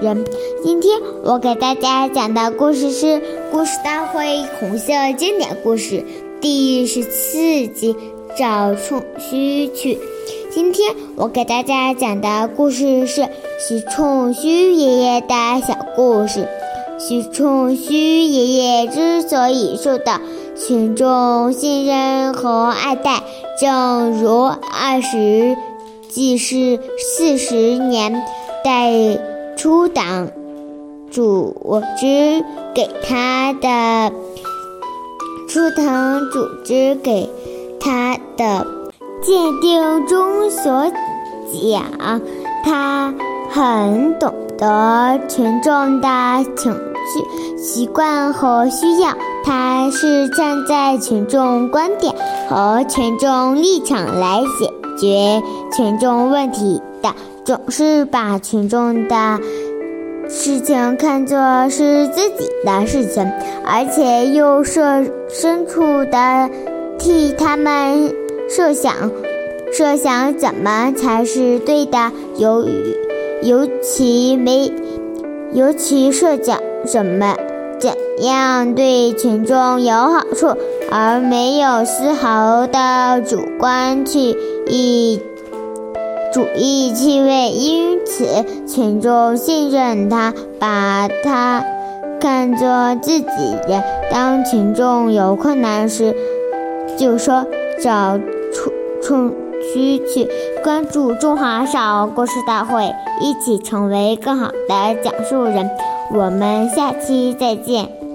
人。今天我给大家讲的故事是《故事大会红色经典故事》第十四集《找冲虚去》。今天我给大家讲的故事是许冲虚爷爷的小故事。许冲虚爷爷之所以受到群众信任和爱戴，正如二十济世四十年代初党组织给他的初党组织给他的鉴定中所讲，他很懂得群众的情绪、习惯和需要。他是站在群众观点和群众立场来解决群众问题的，总是把群众的事情看作是自己的事情，而且又设身处的替他们设想，设想怎么才是对的，由于尤其没，尤其设想什么。样对群众有好处，而没有丝毫的主观去意主义气味，因此群众信任他，把他看作自己人。当群众有困难时，就说找出冲需去关注中华少故事大会，一起成为更好的讲述人。我们下期再见。